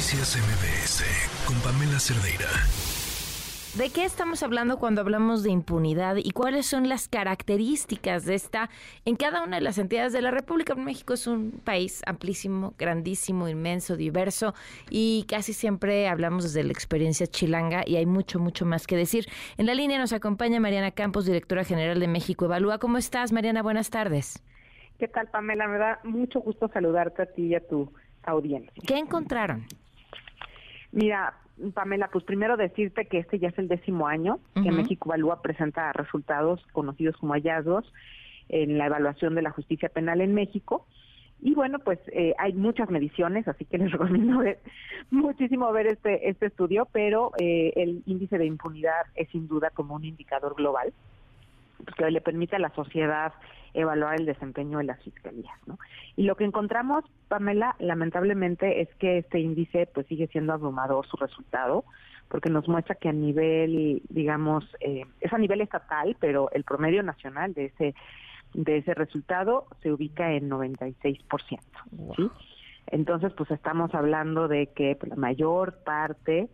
Noticias MBS con Pamela Cerdeira. ¿De qué estamos hablando cuando hablamos de impunidad y cuáles son las características de esta en cada una de las entidades de la República? México es un país amplísimo, grandísimo, inmenso, diverso y casi siempre hablamos desde la experiencia chilanga y hay mucho, mucho más que decir. En la línea nos acompaña Mariana Campos, directora general de México Evalúa. ¿Cómo estás, Mariana? Buenas tardes. ¿Qué tal, Pamela? Me da mucho gusto saludarte a ti y a tu audiencia. ¿Qué encontraron? Mira, Pamela, pues primero decirte que este ya es el décimo año que México Evalúa presenta resultados conocidos como hallazgos en la evaluación de la justicia penal en México. Y bueno, pues eh, hay muchas mediciones, así que les recomiendo ver, muchísimo ver este, este estudio, pero eh, el índice de impunidad es sin duda como un indicador global que le permite a la sociedad evaluar el desempeño de las fiscalías, ¿no? Y lo que encontramos, Pamela, lamentablemente es que este índice pues sigue siendo abrumador su resultado, porque nos muestra que a nivel, digamos, eh, es a nivel estatal, pero el promedio nacional de ese de ese resultado se ubica en 96%, ¿sí? Entonces, pues estamos hablando de que pues, la mayor parte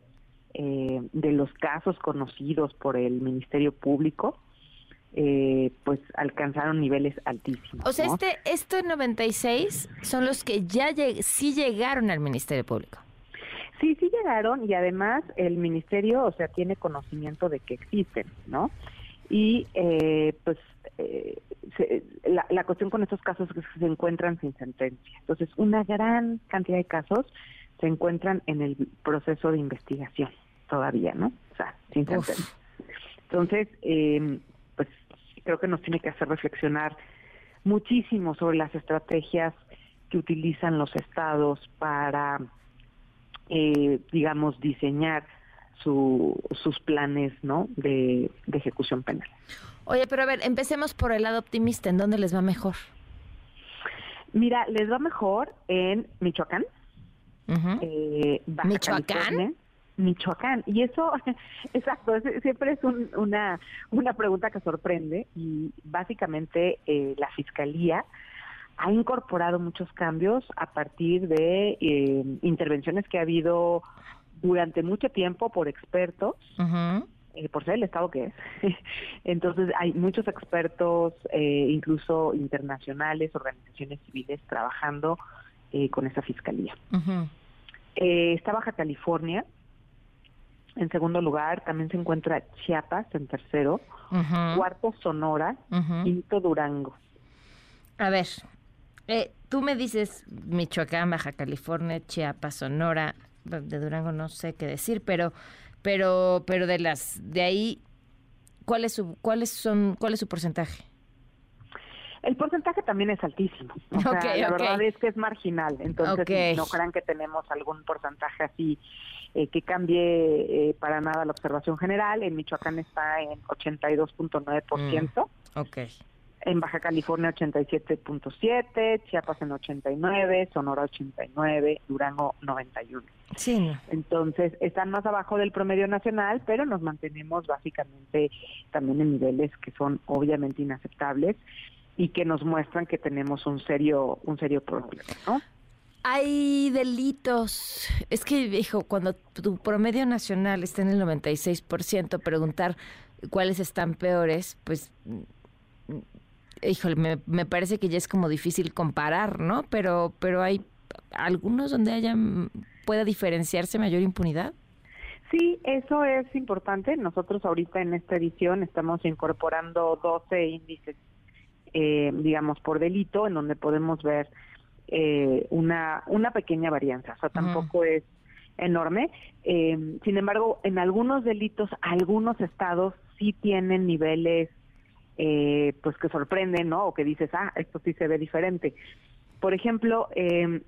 eh, de los casos conocidos por el Ministerio Público eh, pues alcanzaron niveles altísimos. O sea, este, estos 96 son los que ya sí llegaron al Ministerio Público. Sí, sí llegaron y además el ministerio, o sea, tiene conocimiento de que existen, ¿no? Y eh, pues eh, la, la, cuestión con estos casos es que se encuentran sin sentencia. Entonces, una gran cantidad de casos se encuentran en el proceso de investigación todavía, ¿no? O sea, sin sentencia. Entonces, eh, creo que nos tiene que hacer reflexionar muchísimo sobre las estrategias que utilizan los estados para, eh, digamos, diseñar su, sus planes ¿no? de, ejecución penal. Oye, pero a ver, empecemos por el lado optimista. ¿En dónde les va mejor? Mira, les va mejor en Michoacán, eh, ¿Michoacán? Michoacán. Y eso, exacto, siempre es una, una pregunta que sorprende y básicamente eh, la Fiscalía ha incorporado muchos cambios a partir de eh, intervenciones que ha habido durante mucho tiempo por expertos, eh, por ser el Estado que es. Entonces hay muchos expertos, incluso internacionales, organizaciones civiles, trabajando con esa Fiscalía. está Baja California, en segundo lugar, también se encuentra Chiapas en tercero. Cuarto, Sonora. Quinto, Durango. A ver, eh, tú me dices Michoacán, Baja California, Chiapas, Sonora. De Durango no sé qué decir, pero, pero, pero de las de ahí, ¿cuál es su, cuáles son, cuál es su porcentaje? El porcentaje también es altísimo. O sea, la verdad es que es marginal. Entonces, no crean que tenemos algún porcentaje así eh, que cambie eh, para nada la observación general. En Michoacán está en 82.9%. Mm, ok. En Baja California 87.7, Chiapas en 89, Sonora 89, Durango 91. Sí. Entonces, están más abajo del promedio nacional, pero nos mantenemos básicamente también en niveles que son obviamente inaceptables y que nos muestran que tenemos un serio un serio problema, ¿no? Hay delitos. Es que, dijo, cuando tu promedio nacional está en el 96%, preguntar cuáles están peores, pues, mm, híjole, me, me parece que ya es como difícil comparar, ¿no? Pero, pero hay algunos donde haya, mm, pueda diferenciarse mayor impunidad. Sí, eso es importante. Nosotros ahorita en esta edición estamos incorporando 12 índices, eh, digamos, por delito, en donde podemos ver eh, una, una pequeña varianza, o sea, tampoco es enorme. Eh, sin embargo, en algunos delitos, algunos estados sí tienen niveles eh, pues que sorprenden, ¿no? O que dices, ah, esto sí se ve diferente. Por ejemplo, eh,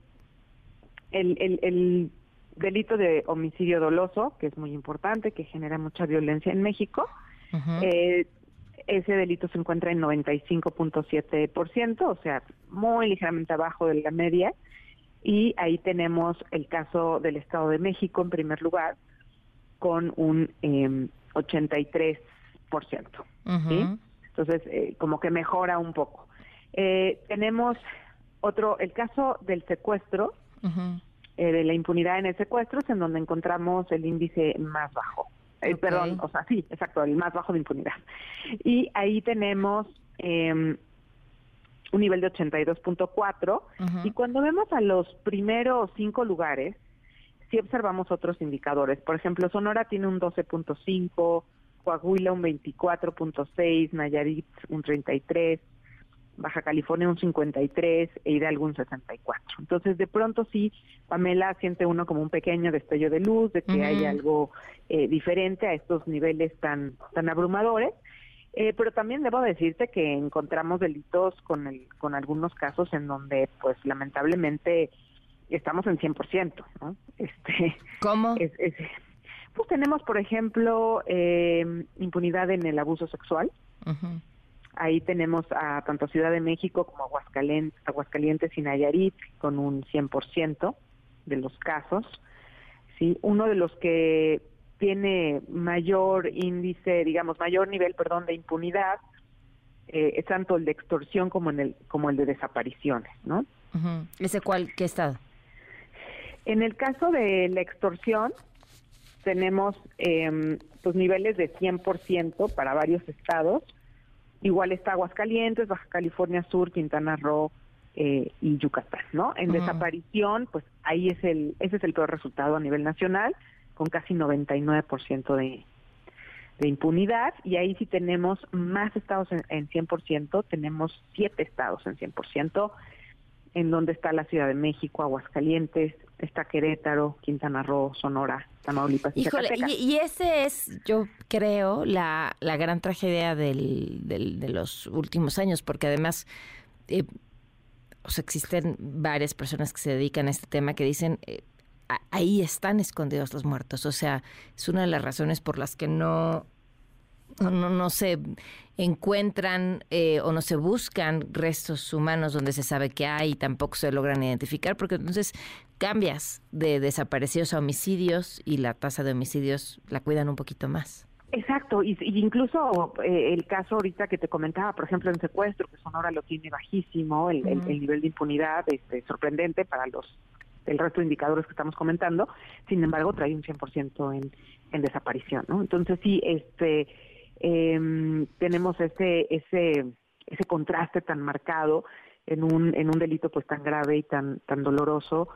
el, el, el delito de homicidio doloso, que es muy importante, que genera mucha violencia en México, eh, ese delito se encuentra en 95.7%, o sea, muy ligeramente abajo de la media. Y ahí tenemos el caso del Estado de México en primer lugar, con un 83%. Em, Entonces, eh, como que mejora un poco. Eh, tenemos otro, el caso del secuestro, eh, de la impunidad en el secuestro es en donde encontramos el índice más bajo. Eh, perdón, o sea, sí, exacto, el más bajo de impunidad. Y ahí tenemos eh, un nivel de 82.4 y cuando vemos a los primeros cinco lugares, sí observamos otros indicadores. Por ejemplo, Sonora tiene un 12.5, Coahuila un 24.6, Nayarit un 33, Baja California un 53 e Hidalgo un 64. Entonces, de pronto sí, Pamela siente uno como un pequeño destello de luz, de que hay algo eh, diferente a estos niveles tan, tan abrumadores. Eh, pero también debo decirte que encontramos delitos con, el, con algunos casos en donde, pues, lamentablemente estamos en 100%, ¿no? Este, ¿Cómo? pues tenemos, por ejemplo, eh, impunidad en el abuso sexual. Ahí tenemos a tanto Ciudad de México como Aguascalientes, Aguascalientes y Nayarit con un 100% de los casos. Sí, uno de los que tiene mayor índice, digamos, mayor nivel, perdón, de impunidad, eh, es tanto el de extorsión como en el como el de desapariciones, ¿no? ¿Ese cuál qué estado? En el caso de la extorsión tenemos eh, pues niveles de 100% para varios estados. Igual está Aguascalientes, Baja California Sur, Quintana Roo eh, y Yucatán, ¿no? En desaparición, pues ahí es el ese es el peor resultado a nivel nacional con casi 99% de, de impunidad y ahí sí tenemos más estados en, en 100%, tenemos siete estados en 100%, en donde está la Ciudad de México, Aguascalientes, está Querétaro, Quintana Roo, Sonora, Tamaulipas y Híjole, y, y, ese es, yo creo, la, la gran tragedia del, del, de los últimos años, porque además... Eh, o sea, existen varias personas que se dedican a este tema que dicen, eh, ahí están escondidos los muertos. O sea, es una de las razones por las que no, no, no se encuentran eh, o no se buscan restos humanos donde se sabe que hay y tampoco se logran identificar, porque entonces cambias de desaparecidos a homicidios y la tasa de homicidios la cuidan un poquito más. Exacto, y, incluso eh, el caso ahorita que te comentaba, por ejemplo, en secuestro, que Sonora lo tiene bajísimo, el, el nivel de impunidad este, sorprendente para los el resto de indicadores que estamos comentando, sin embargo trae un 100% en, en desaparición, ¿no? Entonces sí, este eh, tenemos ese ese ese contraste tan marcado en un en un delito pues tan grave y tan tan doloroso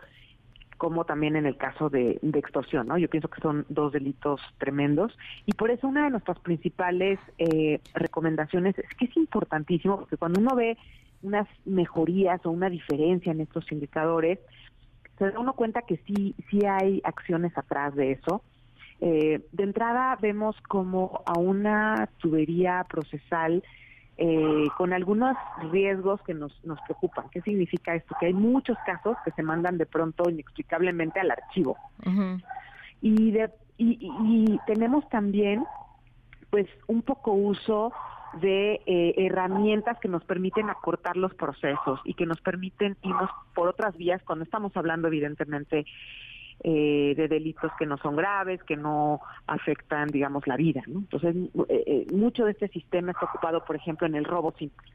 como también en el caso de, extorsión, ¿no? Yo pienso que son dos delitos tremendos y por eso una de nuestras principales eh, recomendaciones es que es importantísimo porque cuando uno ve unas mejorías o una diferencia en estos indicadores, se da uno cuenta que sí, sí hay acciones atrás de eso. Eh, de entrada vemos como a una tubería procesal eh, con algunos riesgos que nos, nos preocupan. ¿Qué significa esto? Que hay muchos casos que se mandan de pronto inexplicablemente al archivo. y, de, y, y tenemos también pues un poco uso de eh, herramientas que nos permiten acortar los procesos y que nos permiten irnos por otras vías cuando estamos hablando evidentemente eh, de delitos que no son graves, que no afectan, digamos, la vida. ¿no? Entonces, eh, mucho de este sistema está ocupado, por ejemplo, en el robo simple.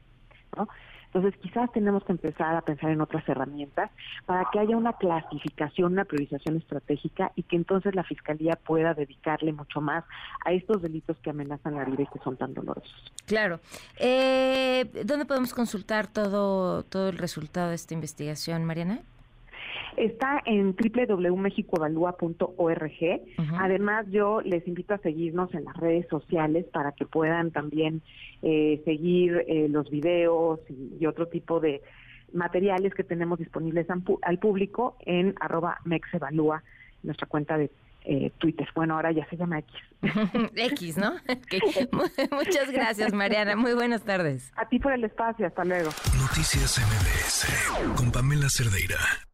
¿no? Entonces, quizás tenemos que empezar a pensar en otras herramientas para que haya una clasificación, una priorización estratégica y que entonces la Fiscalía pueda dedicarle mucho más a estos delitos que amenazan la vida y que son tan dolorosos. Claro. Eh, ¿Dónde podemos consultar todo, todo el resultado de esta investigación, Mariana? Está en www.mexicoevalúa.org. Además, yo les invito a seguirnos en las redes sociales para que puedan también eh, seguir eh, los videos y, otro tipo de materiales que tenemos disponibles al público en arroba mexevalúa, nuestra cuenta de eh, Twitter. Bueno, ahora ya se llama X. X, ¿no? Muchas gracias, Mariana. Muy buenas tardes. A ti por el espacio. Hasta luego. Noticias MBS con Pamela Cerdeira.